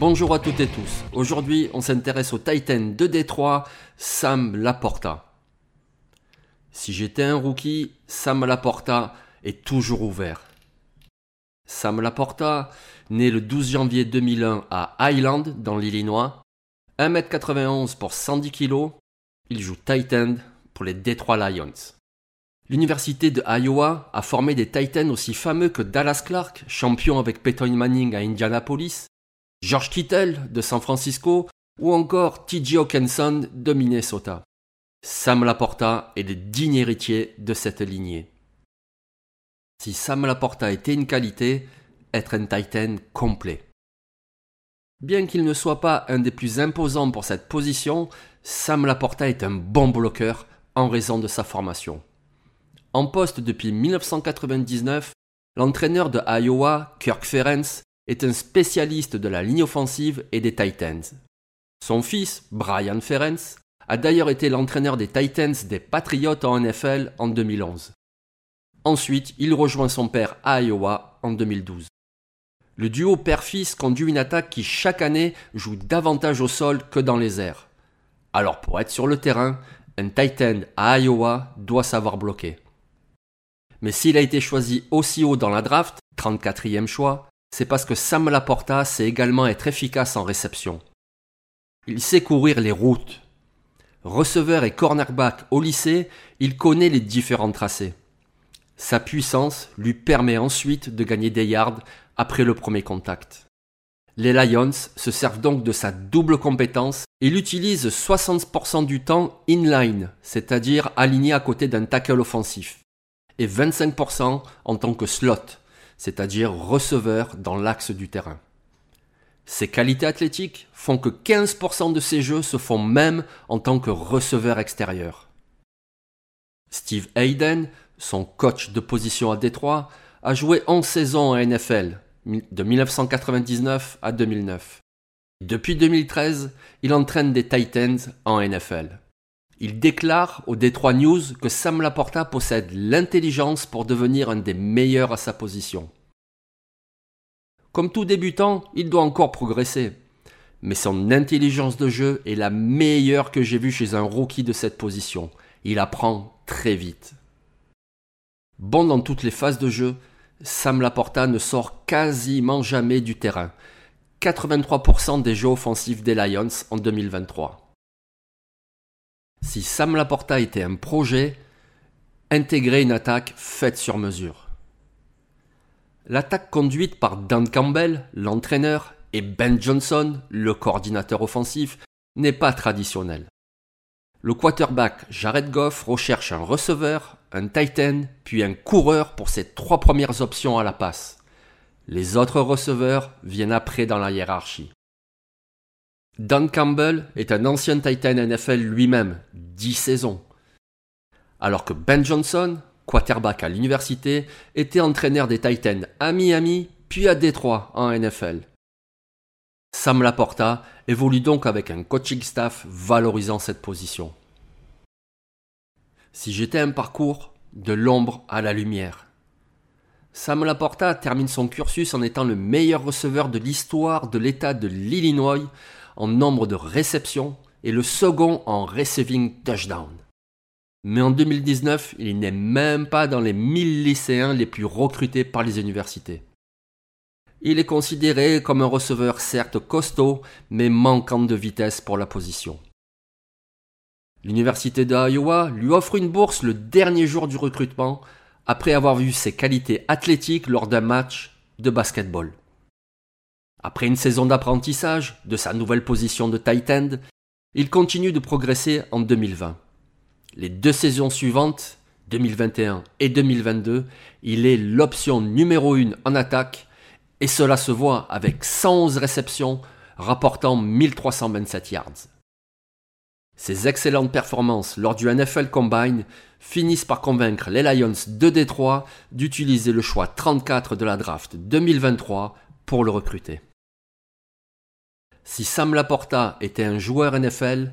Bonjour à toutes et tous. Aujourd'hui, on s'intéresse au Titan de Détroit, Sam Laporta. Si j'étais un rookie, Sam Laporta est toujours ouvert. Sam Laporta, né le 12 janvier 2001 à Highland, dans l'Illinois, 1m91 pour 110 kg, il joue Titan pour les Detroit Lions. L'université de Iowa a formé des Titans aussi fameux que Dallas Clark, champion avec Peyton Manning à Indianapolis, George Kittle de San Francisco ou encore TJ Hawkinson de Minnesota. Sam Laporta est le digne héritier de cette lignée. Si Sam Laporta était une qualité, être un Titan complet. Bien qu'il ne soit pas un des plus imposants pour cette position, Sam Laporta est un bon bloqueur en raison de sa formation. En poste depuis 1999, l'entraîneur de Iowa, Kirk Ferentz, est un spécialiste de la ligne offensive et des Titans. Son fils, Brian Ferentz, a d'ailleurs été l'entraîneur des Titans des Patriots en NFL en 2011. Ensuite, il rejoint son père à Iowa en 2012. Le duo père-fils conduit une attaque qui chaque année joue davantage au sol que dans les airs. Alors pour être sur le terrain, un Titan à Iowa doit savoir bloquer. Mais s'il a été choisi aussi haut dans la draft, 34e choix, c'est parce que Sam Laporta sait également être efficace en réception. Il sait courir les routes. Receveur et cornerback au lycée, il connaît les différents tracés. Sa puissance lui permet ensuite de gagner des yards après le premier contact. Les Lions se servent donc de sa double compétence et l'utilisent 60% du temps inline, c'est-à-dire aligné à côté d'un tackle offensif, et 25% en tant que slot, c'est-à-dire receveur dans l'axe du terrain. Ses qualités athlétiques font que 15% de ses jeux se font même en tant que receveur extérieur. Steve Hayden, son coach de position à Détroit, a joué 11 saisons en NFL, de 1999 à 2009. Depuis 2013, il entraîne des Titans en NFL. Il déclare au Detroit News que Sam Laporta possède l'intelligence pour devenir un des meilleurs à sa position. Comme tout débutant, il doit encore progresser. Mais son intelligence de jeu est la meilleure que j'ai vue chez un rookie de cette position. Il apprend très vite. Bon dans toutes les phases de jeu, Sam Laporta ne sort quasiment jamais du terrain. 83% des jeux offensifs des Lions en 2023. Si Sam Laporta était un projet, intégrer une attaque faite sur mesure. L'attaque conduite par Dan Campbell, l'entraîneur, et Ben Johnson, le coordinateur offensif, n'est pas traditionnelle. Le quarterback Jared Goff recherche un receveur, un titan, puis un coureur pour ses trois premières options à la passe. Les autres receveurs viennent après dans la hiérarchie. Dan Campbell est un ancien Titan NFL lui-même, 10 saisons. Alors que Ben Johnson, quarterback à l'université, était entraîneur des Titans à Miami, puis à Détroit en NFL. Sam Laporta évolue donc avec un coaching staff valorisant cette position. Si j'étais un parcours de l'ombre à la lumière. Sam Laporta termine son cursus en étant le meilleur receveur de l'histoire de l'État de l'Illinois en nombre de réceptions et le second en receiving touchdown. Mais en 2019, il n'est même pas dans les 1000 lycéens les plus recrutés par les universités. Il est considéré comme un receveur certes costaud, mais manquant de vitesse pour la position. L'université d'Iowa lui offre une bourse le dernier jour du recrutement après avoir vu ses qualités athlétiques lors d'un match de basketball. Après une saison d'apprentissage de sa nouvelle position de tight end, il continue de progresser en 2020. Les deux saisons suivantes, 2021 et 2022, il est l'option numéro 1 en attaque et cela se voit avec 111 réceptions rapportant 1327 yards. Ses excellentes performances lors du NFL Combine finissent par convaincre les Lions de Détroit d'utiliser le choix 34 de la draft 2023 pour le recruter. Si Sam Laporta était un joueur NFL,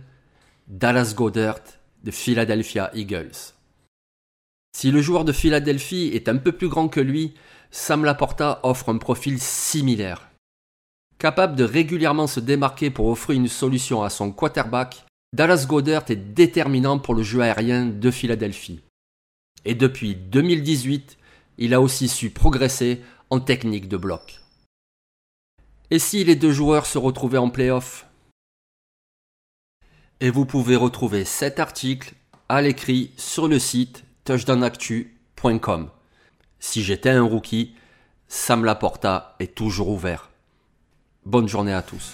Dallas Goddard de Philadelphia Eagles. Si le joueur de Philadelphie est un peu plus grand que lui, Sam Laporta offre un profil similaire. Capable de régulièrement se démarquer pour offrir une solution à son quarterback, Dallas Goddard est déterminant pour le jeu aérien de Philadelphie. Et depuis 2018, il a aussi su progresser en technique de bloc. Et si les deux joueurs se retrouvaient en playoff? Et vous pouvez retrouver cet article à l'écrit sur le site touchdownactu.com. Si j'étais un rookie, Sam Laporta est toujours ouvert. Bonne journée à tous.